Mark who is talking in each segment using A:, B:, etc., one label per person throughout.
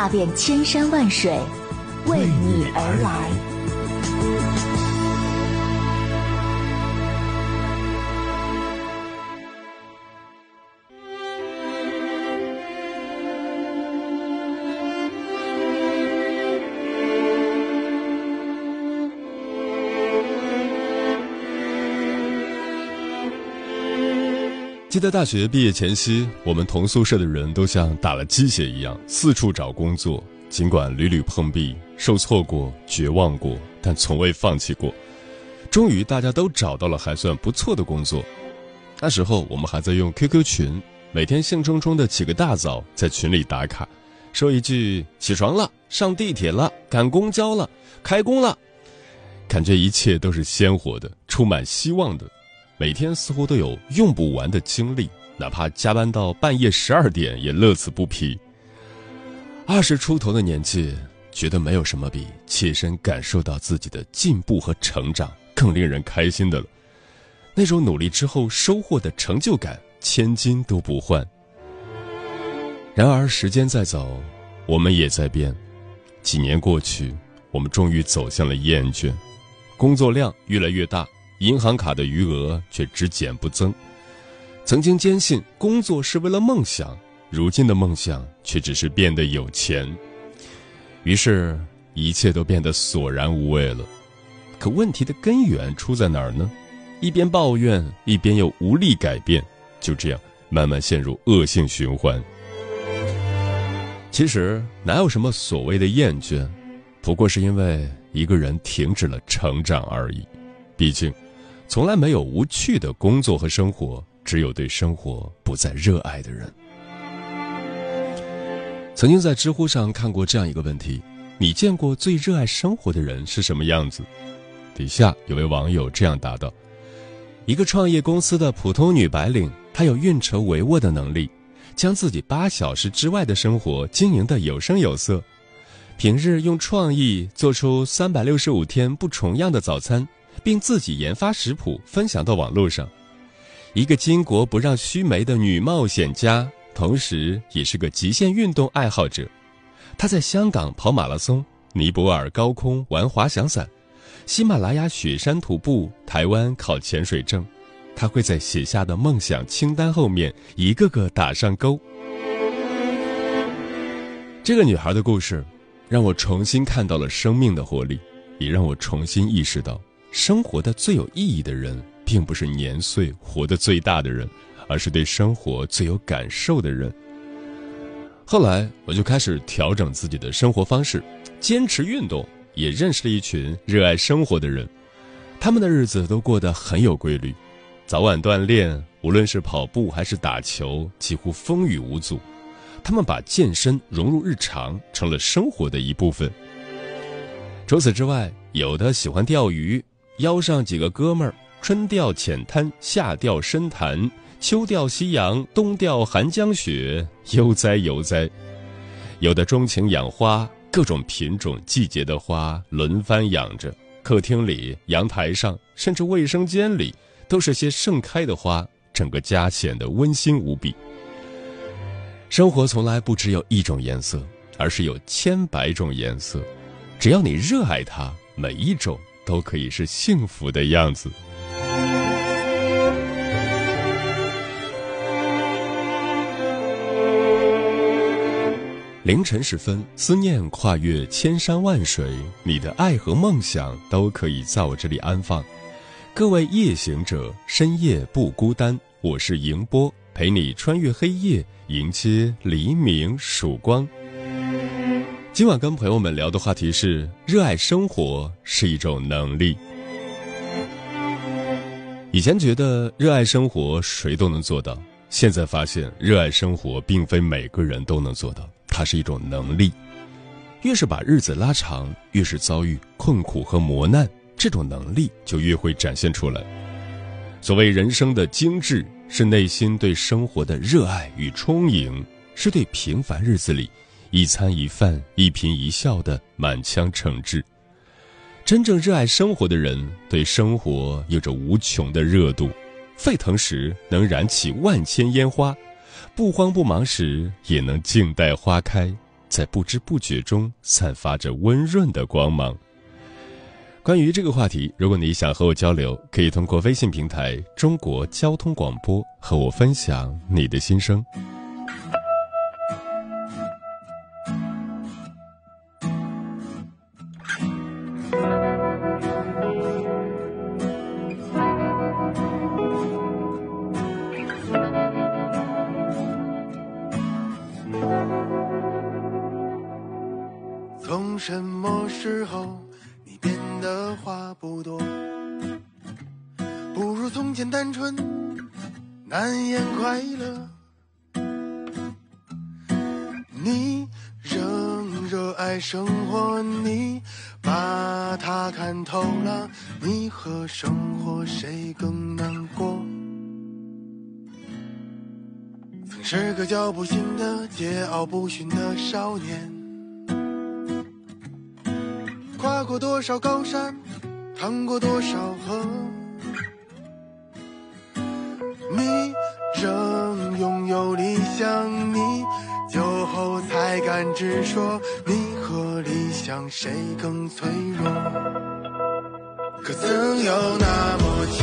A: 踏遍千山万水，为你而来。
B: 记得大学毕业前夕，我们同宿舍的人都像打了鸡血一样，四处找工作。尽管屡屡碰壁、受挫过、绝望过，但从未放弃过。终于，大家都找到了还算不错的工作。那时候，我们还在用 QQ 群，每天兴冲冲的起个大早，在群里打卡，说一句“起床了，上地铁了，赶公交了，开工了”，感觉一切都是鲜活的，充满希望的。每天似乎都有用不完的精力，哪怕加班到半夜十二点也乐此不疲。二十出头的年纪，觉得没有什么比切身感受到自己的进步和成长更令人开心的了。那种努力之后收获的成就感，千金都不换。然而时间在走，我们也在变。几年过去，我们终于走向了厌倦，工作量越来越大。银行卡的余额却只减不增。曾经坚信工作是为了梦想，如今的梦想却只是变得有钱。于是，一切都变得索然无味了。可问题的根源出在哪儿呢？一边抱怨，一边又无力改变，就这样慢慢陷入恶性循环。其实，哪有什么所谓的厌倦，不过是因为一个人停止了成长而已。毕竟。从来没有无趣的工作和生活，只有对生活不再热爱的人。曾经在知乎上看过这样一个问题：你见过最热爱生活的人是什么样子？底下有位网友这样答道：一个创业公司的普通女白领，她有运筹帷幄的能力，将自己八小时之外的生活经营的有声有色。平日用创意做出三百六十五天不重样的早餐。并自己研发食谱分享到网络上，一个巾帼不让须眉的女冒险家，同时也是个极限运动爱好者。她在香港跑马拉松，尼泊尔高空玩滑翔伞，喜马拉雅雪山徒步，台湾考潜水证。她会在写下的梦想清单后面一个个打上勾。这个女孩的故事，让我重新看到了生命的活力，也让我重新意识到。生活的最有意义的人，并不是年岁活得最大的人，而是对生活最有感受的人。后来，我就开始调整自己的生活方式，坚持运动，也认识了一群热爱生活的人。他们的日子都过得很有规律，早晚锻炼，无论是跑步还是打球，几乎风雨无阻。他们把健身融入日常，成了生活的一部分。除此之外，有的喜欢钓鱼。邀上几个哥们儿，春钓浅滩，夏钓深潭，秋钓夕阳，冬钓寒江雪，悠哉悠哉。有的钟情养花，各种品种、季节的花轮番养着。客厅里、阳台上，甚至卫生间里，都是些盛开的花，整个家显得温馨无比。生活从来不只有一种颜色，而是有千百种颜色。只要你热爱它，每一种。都可以是幸福的样子。凌晨时分，思念跨越千山万水，你的爱和梦想都可以在我这里安放。各位夜行者，深夜不孤单，我是迎波，陪你穿越黑夜，迎接黎明曙光。今晚跟朋友们聊的话题是：热爱生活是一种能力。以前觉得热爱生活谁都能做到，现在发现热爱生活并非每个人都能做到，它是一种能力。越是把日子拉长，越是遭遇困苦和磨难，这种能力就越会展现出来。所谓人生的精致，是内心对生活的热爱与充盈，是对平凡日子里一餐一饭、一颦一笑的满腔诚挚。真正热爱生活的人，对生活有着无穷的热度，沸腾时能燃起万千烟花，不慌不忙时也能静待花开，在不知不觉中散发着温润的光芒。关于这个话题，如果你想和我交流，可以通过微信平台“中国交通广播”和我分享你的心声。
C: 什么时候你变得话不多？不如从前单纯，难言快乐。你仍热爱生活，你把它看透了。你和生活谁更难过？曾是个脚步行的、桀骜不驯的少年。过多少高山，趟过多少河，你仍拥有理想，你酒后才敢直说，你和理想谁更脆弱？可曾有那么几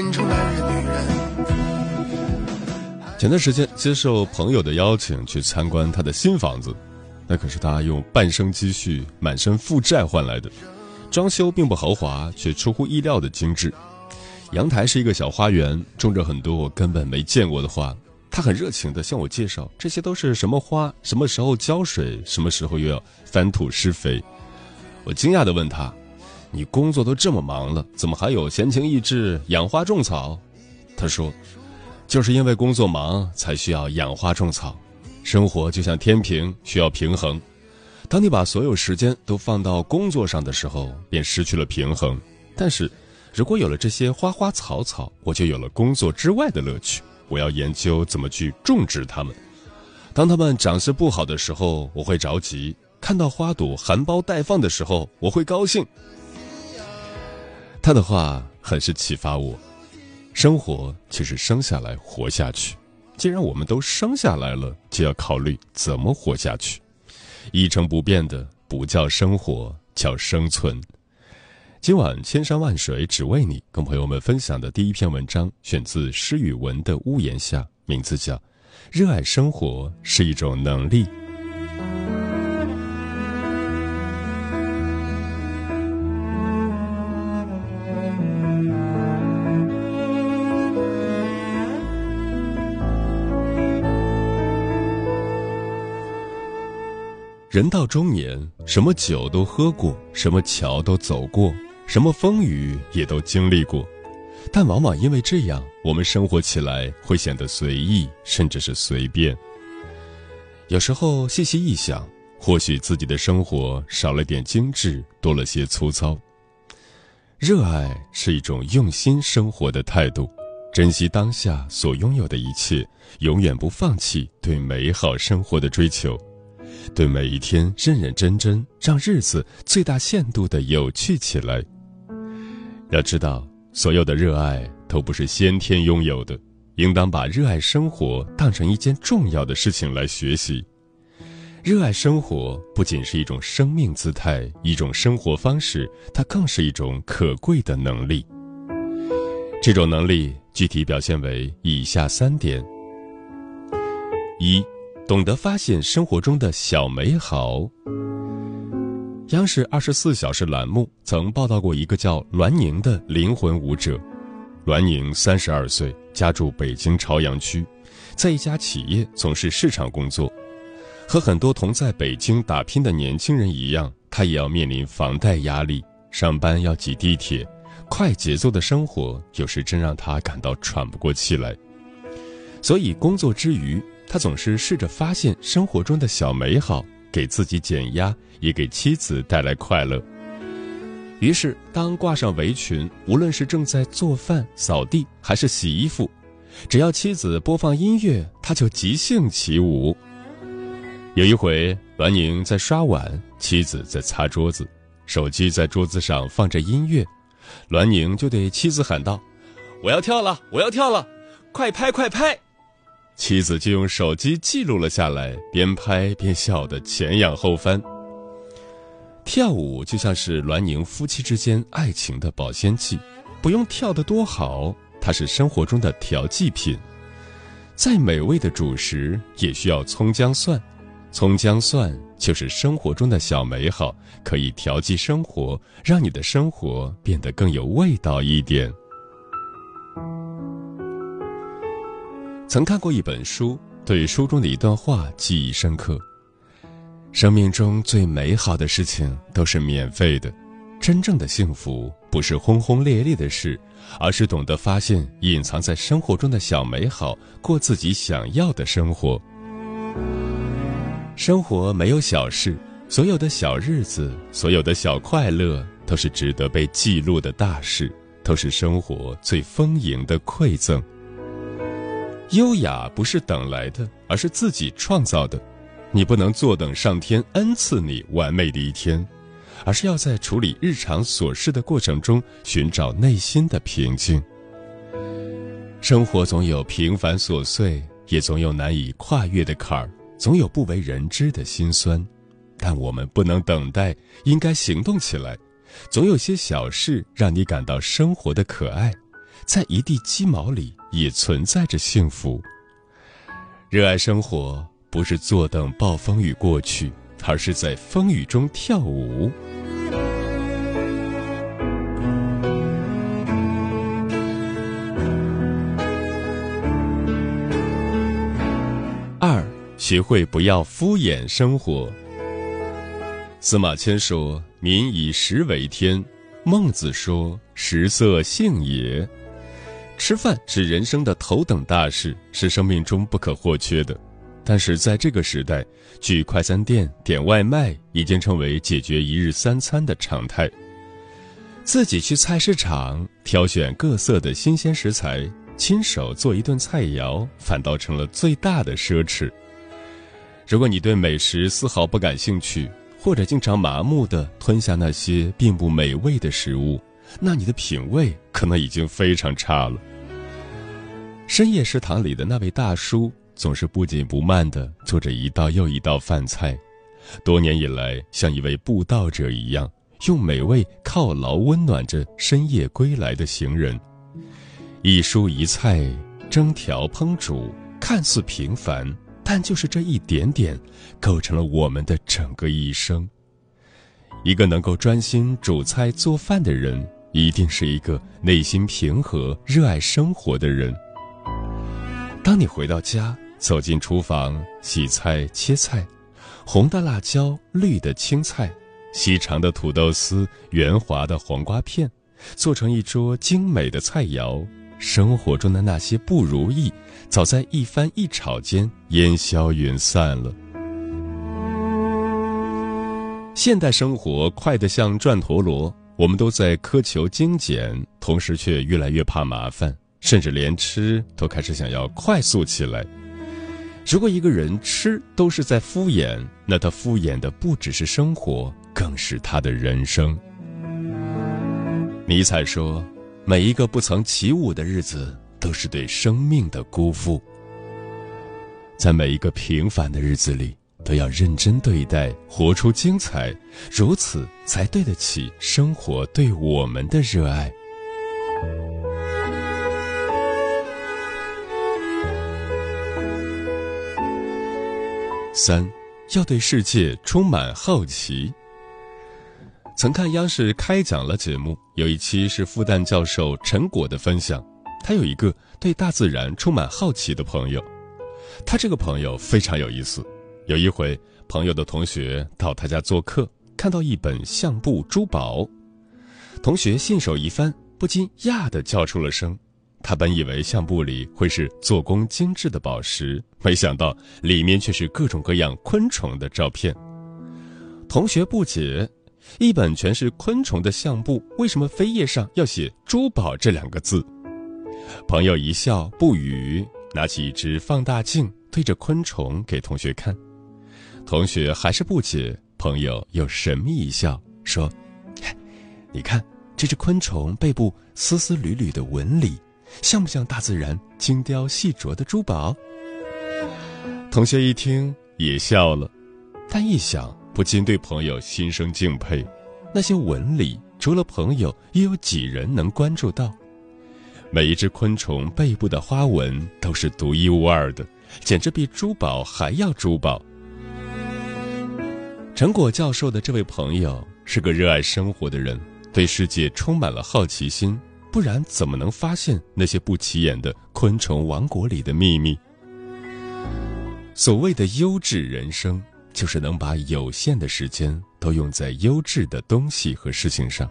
C: 变成男人女人。
B: 前段时间接受朋友的邀请去参观他的新房子，那可是他用半生积蓄、满身负债换来的。装修并不豪华，却出乎意料的精致。阳台是一个小花园，种着很多我根本没见过的花。他很热情地向我介绍这些都是什么花，什么时候浇水，什么时候又要翻土施肥。我惊讶地问他。你工作都这么忙了，怎么还有闲情逸致养花种草？他说：“就是因为工作忙，才需要养花种草。生活就像天平，需要平衡。当你把所有时间都放到工作上的时候，便失去了平衡。但是，如果有了这些花花草草，我就有了工作之外的乐趣。我要研究怎么去种植它们。当它们长势不好的时候，我会着急；看到花朵含苞待放的时候，我会高兴。”他的话很是启发我，生活就是生下来活下去。既然我们都生下来了，就要考虑怎么活下去。一成不变的不叫生活，叫生存。今晚千山万水只为你，跟朋友们分享的第一篇文章选自施雨文的屋檐下，名字叫《热爱生活是一种能力》。人到中年，什么酒都喝过，什么桥都走过，什么风雨也都经历过，但往往因为这样，我们生活起来会显得随意，甚至是随便。有时候细细一想，或许自己的生活少了点精致，多了些粗糙。热爱是一种用心生活的态度，珍惜当下所拥有的一切，永远不放弃对美好生活的追求，对每一天认认真真，让日子最大限度的有趣起来。要知道，所有的热爱都不是先天拥有的，应当把热爱生活当成一件重要的事情来学习。热爱生活不仅是一种生命姿态，一种生活方式，它更是一种可贵的能力。这种能力具体表现为以下三点：一，懂得发现生活中的小美好。央视二十四小时栏目曾报道过一个叫栾宁的灵魂舞者。栾宁三十二岁，家住北京朝阳区，在一家企业从事市场工作。和很多同在北京打拼的年轻人一样，他也要面临房贷压力，上班要挤地铁，快节奏的生活有时真让他感到喘不过气来。所以工作之余，他总是试着发现生活中的小美好，给自己减压，也给妻子带来快乐。于是，当挂上围裙，无论是正在做饭、扫地，还是洗衣服，只要妻子播放音乐，他就即兴起舞。有一回，栾宁在刷碗，妻子在擦桌子，手机在桌子上放着音乐，栾宁就对妻子喊道：“我要跳了，我要跳了，快拍快拍！”妻子就用手机记录了下来，边拍边笑得前仰后翻。跳舞就像是栾宁夫妻之间爱情的保鲜剂，不用跳得多好，它是生活中的调剂品。再美味的主食也需要葱姜蒜。葱姜蒜就是生活中的小美好，可以调剂生活，让你的生活变得更有味道一点。曾看过一本书，对书中的一段话记忆深刻：生命中最美好的事情都是免费的，真正的幸福不是轰轰烈烈的事，而是懂得发现隐藏在生活中的小美好，过自己想要的生活。生活没有小事，所有的小日子，所有的小快乐，都是值得被记录的大事，都是生活最丰盈的馈赠。优雅不是等来的，而是自己创造的。你不能坐等上天恩赐你完美的一天，而是要在处理日常琐事的过程中寻找内心的平静。生活总有平凡琐碎，也总有难以跨越的坎儿。总有不为人知的辛酸，但我们不能等待，应该行动起来。总有些小事让你感到生活的可爱，在一地鸡毛里也存在着幸福。热爱生活，不是坐等暴风雨过去，而是在风雨中跳舞。二学会不要敷衍生活。司马迁说：“民以食为天。”孟子说：“食色，性也。”吃饭是人生的头等大事，是生命中不可或缺的。但是在这个时代，去快餐店点外卖已经成为解决一日三餐的常态。自己去菜市场挑选各色的新鲜食材，亲手做一顿菜肴，反倒成了最大的奢侈。如果你对美食丝毫不感兴趣，或者经常麻木地吞下那些并不美味的食物，那你的品味可能已经非常差了。深夜食堂里的那位大叔总是不紧不慢地做着一道又一道饭菜，多年以来像一位布道者一样，用美味犒劳温暖着深夜归来的行人。一蔬一菜，蒸调烹煮，看似平凡。但就是这一点点，构成了我们的整个一生。一个能够专心煮菜做饭的人，一定是一个内心平和、热爱生活的人。当你回到家，走进厨房，洗菜切菜，红的辣椒，绿的青菜，细长的土豆丝，圆滑的黄瓜片，做成一桌精美的菜肴。生活中的那些不如意，早在一翻一炒间烟消云散了。现代生活快得像转陀螺，我们都在苛求精简，同时却越来越怕麻烦，甚至连吃都开始想要快速起来。如果一个人吃都是在敷衍，那他敷衍的不只是生活，更是他的人生。尼采说：“每一个不曾起舞的日子，都是对生命的辜负。”在每一个平凡的日子里，都要认真对待，活出精彩，如此才对得起生活对我们的热爱。三，要对世界充满好奇。曾看央视开讲了节目，有一期是复旦教授陈果的分享。他有一个对大自然充满好奇的朋友，他这个朋友非常有意思。有一回，朋友的同学到他家做客，看到一本相簿珠宝，同学信手一翻，不禁呀的叫出了声。他本以为相簿里会是做工精致的宝石，没想到里面却是各种各样昆虫的照片。同学不解，一本全是昆虫的相簿，为什么扉页上要写“珠宝”这两个字？朋友一笑不语，拿起一只放大镜对着昆虫给同学看。同学还是不解，朋友又神秘一笑说：“你看这只昆虫背部丝丝缕缕的纹理。”像不像大自然精雕细琢的珠宝？同学一听也笑了，但一想不禁对朋友心生敬佩。那些纹理，除了朋友，又有几人能关注到？每一只昆虫背部的花纹都是独一无二的，简直比珠宝还要珠宝。陈果教授的这位朋友是个热爱生活的人，对世界充满了好奇心。不然怎么能发现那些不起眼的昆虫王国里的秘密？所谓的优质人生，就是能把有限的时间都用在优质的东西和事情上，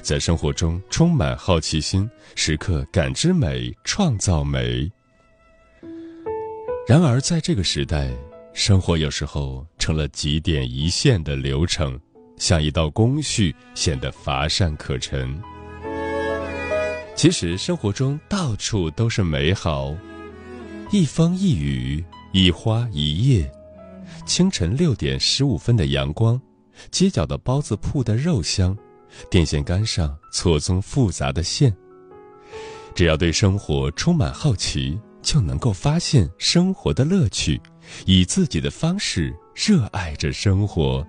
B: 在生活中充满好奇心，时刻感知美，创造美。然而，在这个时代，生活有时候成了几点一线的流程，像一道工序，显得乏善可陈。其实生活中到处都是美好，一风一雨，一花一叶，清晨六点十五分的阳光，街角的包子铺的肉香，电线杆上错综复杂的线。只要对生活充满好奇，就能够发现生活的乐趣，以自己的方式热爱着生活。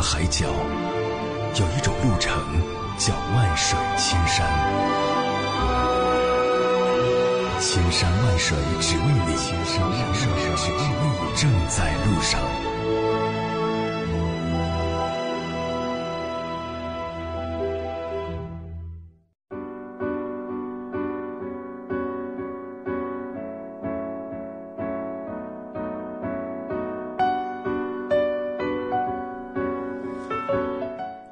D: 海角，有一种路程叫万水千山。千山万水只为你，千山万水只为你，正在路上。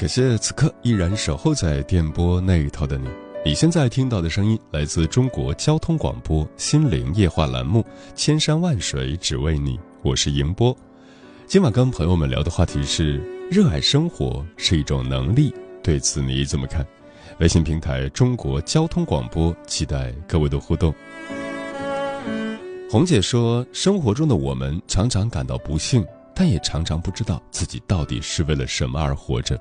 B: 感谢此刻依然守候在电波那一头的你。你现在听到的声音来自中国交通广播心灵夜话栏目《千山万水只为你》，我是迎波。今晚跟朋友们聊的话题是：热爱生活是一种能力，对此你怎么看？微信平台中国交通广播，期待各位的互动。红姐说：生活中的我们常常感到不幸，但也常常不知道自己到底是为了什么而活着。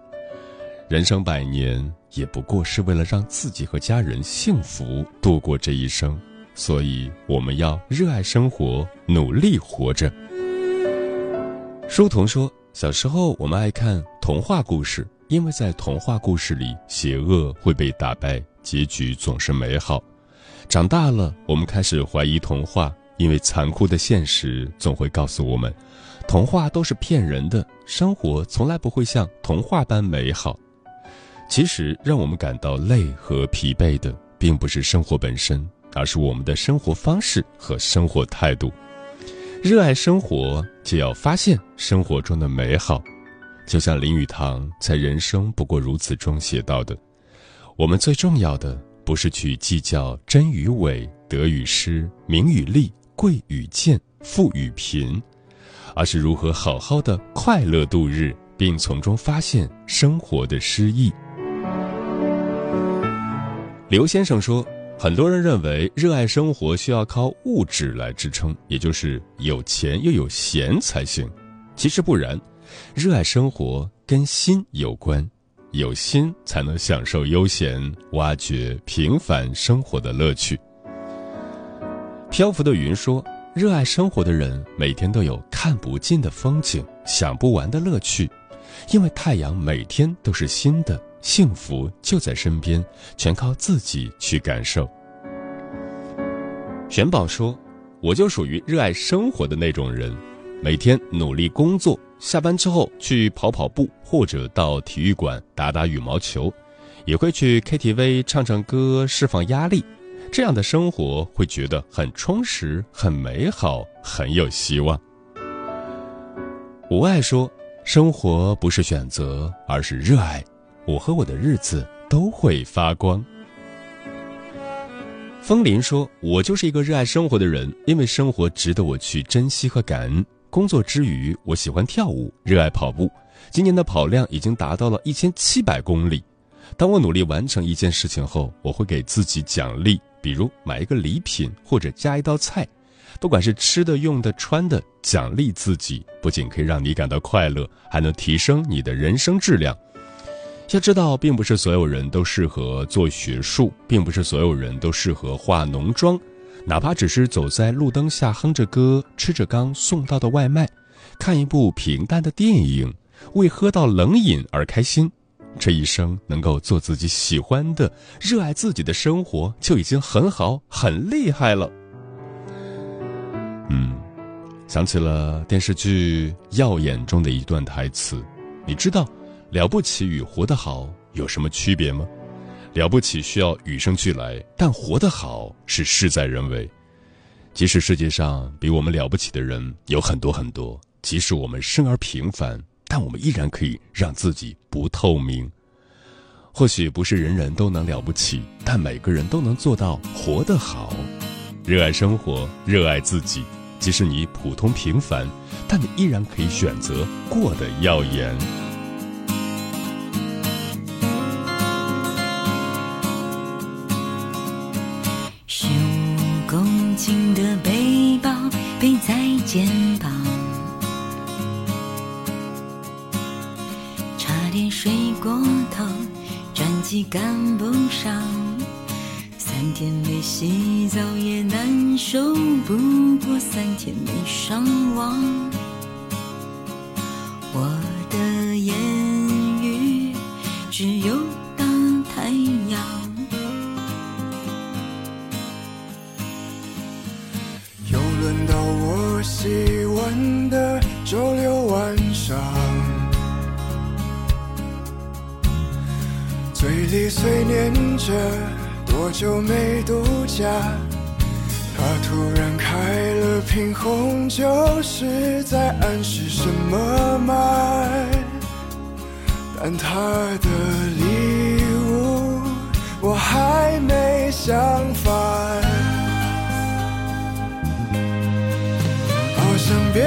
B: 人生百年，也不过是为了让自己和家人幸福度过这一生，所以我们要热爱生活，努力活着。书童说，小时候我们爱看童话故事，因为在童话故事里，邪恶会被打败，结局总是美好。长大了，我们开始怀疑童话，因为残酷的现实总会告诉我们，童话都是骗人的，生活从来不会像童话般美好。其实，让我们感到累和疲惫的，并不是生活本身，而是我们的生活方式和生活态度。热爱生活，就要发现生活中的美好。就像林语堂在《人生不过如此》中写到的：“我们最重要的，不是去计较真与伪、得与失、名与利、贵与贱、富与贫，而是如何好好的快乐度日，并从中发现生活的诗意。”刘先生说：“很多人认为热爱生活需要靠物质来支撑，也就是有钱又有闲才行。其实不然，热爱生活跟心有关，有心才能享受悠闲，挖掘平凡生活的乐趣。”漂浮的云说：“热爱生活的人，每天都有看不尽的风景，享不完的乐趣，因为太阳每天都是新的。”幸福就在身边，全靠自己去感受。玄宝说：“我就属于热爱生活的那种人，每天努力工作，下班之后去跑跑步，或者到体育馆打打羽毛球，也会去 KTV 唱唱歌，释放压力。这样的生活会觉得很充实、很美好、很有希望。”无爱说：“生活不是选择，而是热爱。”我和我的日子都会发光。风林说：“我就是一个热爱生活的人，因为生活值得我去珍惜和感恩。工作之余，我喜欢跳舞，热爱跑步。今年的跑量已经达到了一千七百公里。当我努力完成一件事情后，我会给自己奖励，比如买一个礼品或者加一道菜，不管是吃的、用的、穿的，奖励自己，不仅可以让你感到快乐，还能提升你的人生质量。”要知道，并不是所有人都适合做学术，并不是所有人都适合化浓妆，哪怕只是走在路灯下哼着歌，吃着刚送到的外卖，看一部平淡的电影，为喝到冷饮而开心，这一生能够做自己喜欢的、热爱自己的生活，就已经很好、很厉害了。嗯，想起了电视剧《耀眼》中的一段台词，你知道。了不起与活得好有什么区别吗？了不起需要与生俱来，但活得好是事在人为。即使世界上比我们了不起的人有很多很多，即使我们生而平凡，但我们依然可以让自己不透明。或许不是人人都能了不起，但每个人都能做到活得好。热爱生活，热爱自己。即使你普通平凡，但你依然可以选择过得耀眼。
E: 背在肩膀，差点睡过头，转机赶不上，三天没洗澡也难受，不过三天没上网，
C: 是在暗示什么吗？但他的礼物我还没想法，好像别